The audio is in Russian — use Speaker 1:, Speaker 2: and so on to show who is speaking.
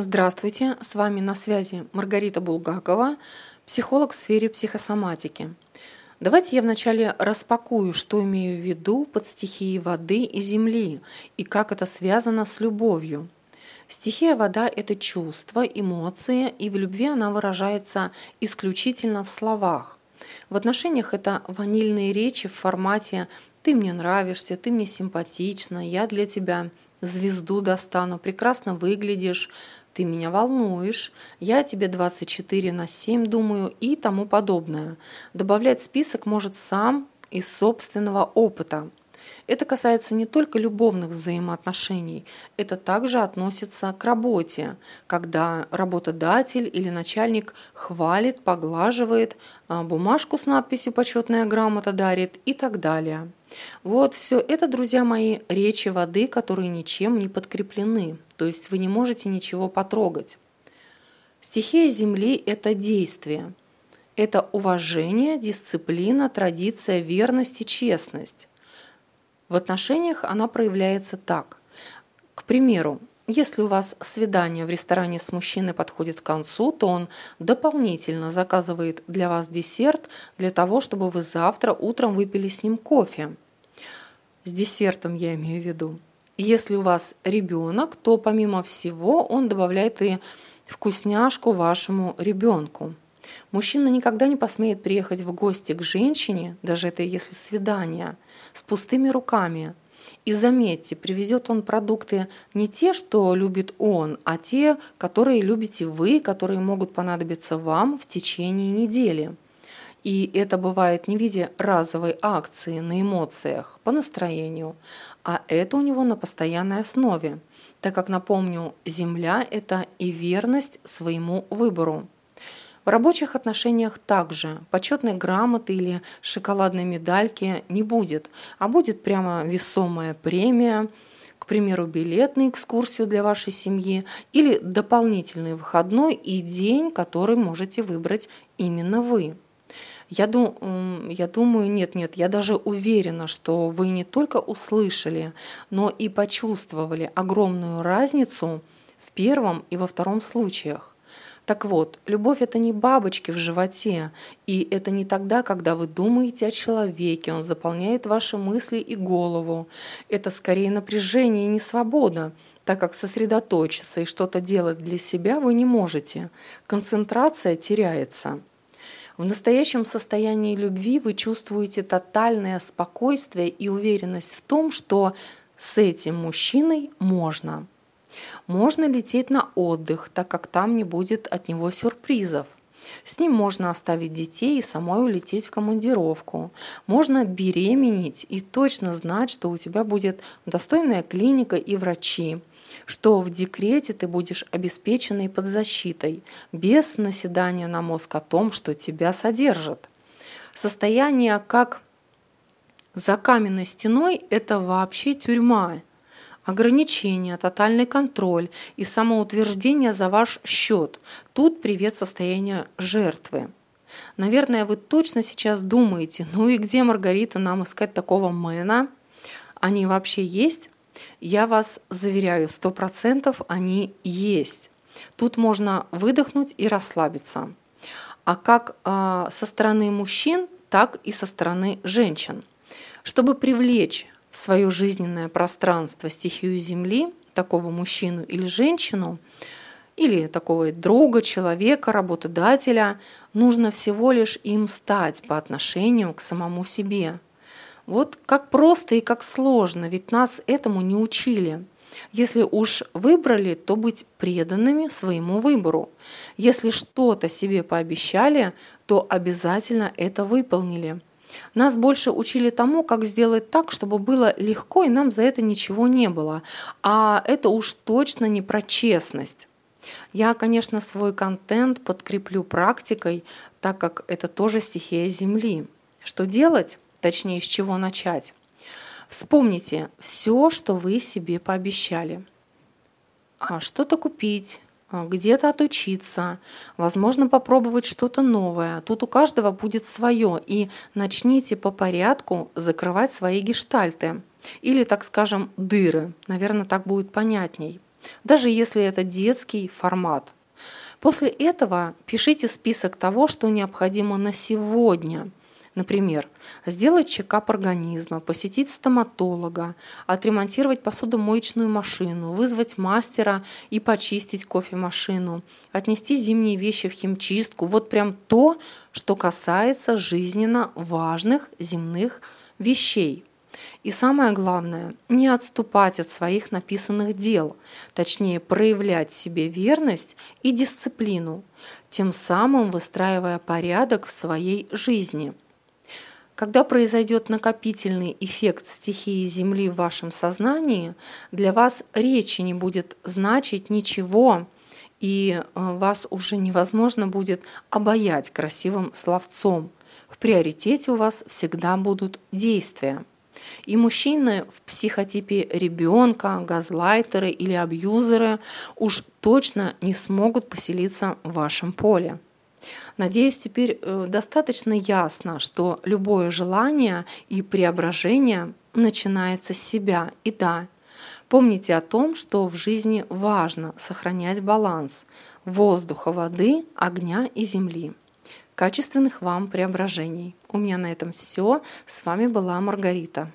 Speaker 1: Здравствуйте, с вами на связи Маргарита Булгакова, психолог в сфере психосоматики. Давайте я вначале распакую, что имею в виду под стихией воды и земли и как это связано с любовью. Стихия вода – это чувство, эмоции, и в любви она выражается исключительно в словах. В отношениях это ванильные речи в формате «ты мне нравишься», «ты мне симпатична», «я для тебя звезду достану», «прекрасно выглядишь», ты меня волнуешь, я тебе 24 на 7 думаю и тому подобное. Добавлять список может сам из собственного опыта. Это касается не только любовных взаимоотношений, это также относится к работе, когда работодатель или начальник хвалит, поглаживает, а, бумажку с надписью «Почетная грамота» дарит и так далее. Вот все это, друзья мои, речи воды, которые ничем не подкреплены, то есть вы не можете ничего потрогать. Стихия Земли – это действие. Это уважение, дисциплина, традиция, верность и честность. В отношениях она проявляется так. К примеру, если у вас свидание в ресторане с мужчиной подходит к концу, то он дополнительно заказывает для вас десерт для того, чтобы вы завтра утром выпили с ним кофе. С десертом я имею в виду. Если у вас ребенок, то помимо всего он добавляет и вкусняшку вашему ребенку. Мужчина никогда не посмеет приехать в гости к женщине, даже это если свидание, с пустыми руками – и заметьте, привезет он продукты не те, что любит он, а те, которые любите вы, которые могут понадобиться вам в течение недели. И это бывает не в виде разовой акции на эмоциях, по настроению, а это у него на постоянной основе, так как, напомню, Земля – это и верность своему выбору. В рабочих отношениях также почетной грамоты или шоколадной медальки не будет, а будет прямо весомая премия, к примеру, билет на экскурсию для вашей семьи или дополнительный выходной и день, который можете выбрать именно вы. Я, дум, я думаю, нет, нет, я даже уверена, что вы не только услышали, но и почувствовали огромную разницу в первом и во втором случаях. Так вот, любовь это не бабочки в животе, и это не тогда, когда вы думаете о человеке, он заполняет ваши мысли и голову. Это скорее напряжение и не свобода, так как сосредоточиться и что-то делать для себя вы не можете. Концентрация теряется. В настоящем состоянии любви вы чувствуете тотальное спокойствие и уверенность в том, что с этим мужчиной можно. Можно лететь на отдых, так как там не будет от него сюрпризов. С ним можно оставить детей и самой улететь в командировку. Можно беременеть и точно знать, что у тебя будет достойная клиника и врачи, что в декрете ты будешь обеспеченной под защитой, без наседания на мозг о том, что тебя содержат. Состояние как за каменной стеной – это вообще тюрьма, ограничения, тотальный контроль и самоутверждение за ваш счет. Тут привет состояние жертвы. Наверное, вы точно сейчас думаете, ну и где, Маргарита, нам искать такого мэна? Они вообще есть? Я вас заверяю, сто процентов они есть. Тут можно выдохнуть и расслабиться. А как э, со стороны мужчин, так и со стороны женщин. Чтобы привлечь в свое жизненное пространство стихию Земли, такого мужчину или женщину, или такого друга, человека, работодателя, нужно всего лишь им стать по отношению к самому себе. Вот как просто и как сложно, ведь нас этому не учили. Если уж выбрали, то быть преданными своему выбору. Если что-то себе пообещали, то обязательно это выполнили. Нас больше учили тому, как сделать так, чтобы было легко, и нам за это ничего не было. А это уж точно не про честность. Я, конечно, свой контент подкреплю практикой, так как это тоже стихия Земли. Что делать? Точнее, с чего начать? Вспомните все, что вы себе пообещали. А что-то купить, где-то отучиться, возможно, попробовать что-то новое. Тут у каждого будет свое, и начните по порядку закрывать свои гештальты или, так скажем, дыры. Наверное, так будет понятней. даже если это детский формат. После этого пишите список того, что необходимо на сегодня. Например, сделать чекап организма, посетить стоматолога, отремонтировать посудомоечную машину, вызвать мастера и почистить кофемашину, отнести зимние вещи в химчистку. Вот прям то, что касается жизненно важных земных вещей. И самое главное, не отступать от своих написанных дел, точнее проявлять себе верность и дисциплину, тем самым выстраивая порядок в своей жизни. Когда произойдет накопительный эффект стихии Земли в вашем сознании, для вас речи не будет значить ничего, и э, вас уже невозможно будет обаять красивым словцом. В приоритете у вас всегда будут действия. И мужчины в психотипе ребенка, газлайтеры или абьюзеры уж точно не смогут поселиться в вашем поле. Надеюсь, теперь э, достаточно ясно, что любое желание и преображение начинается с себя. И да, помните о том, что в жизни важно сохранять баланс воздуха, воды, огня и земли. Качественных вам преображений. У меня на этом все. С вами была Маргарита.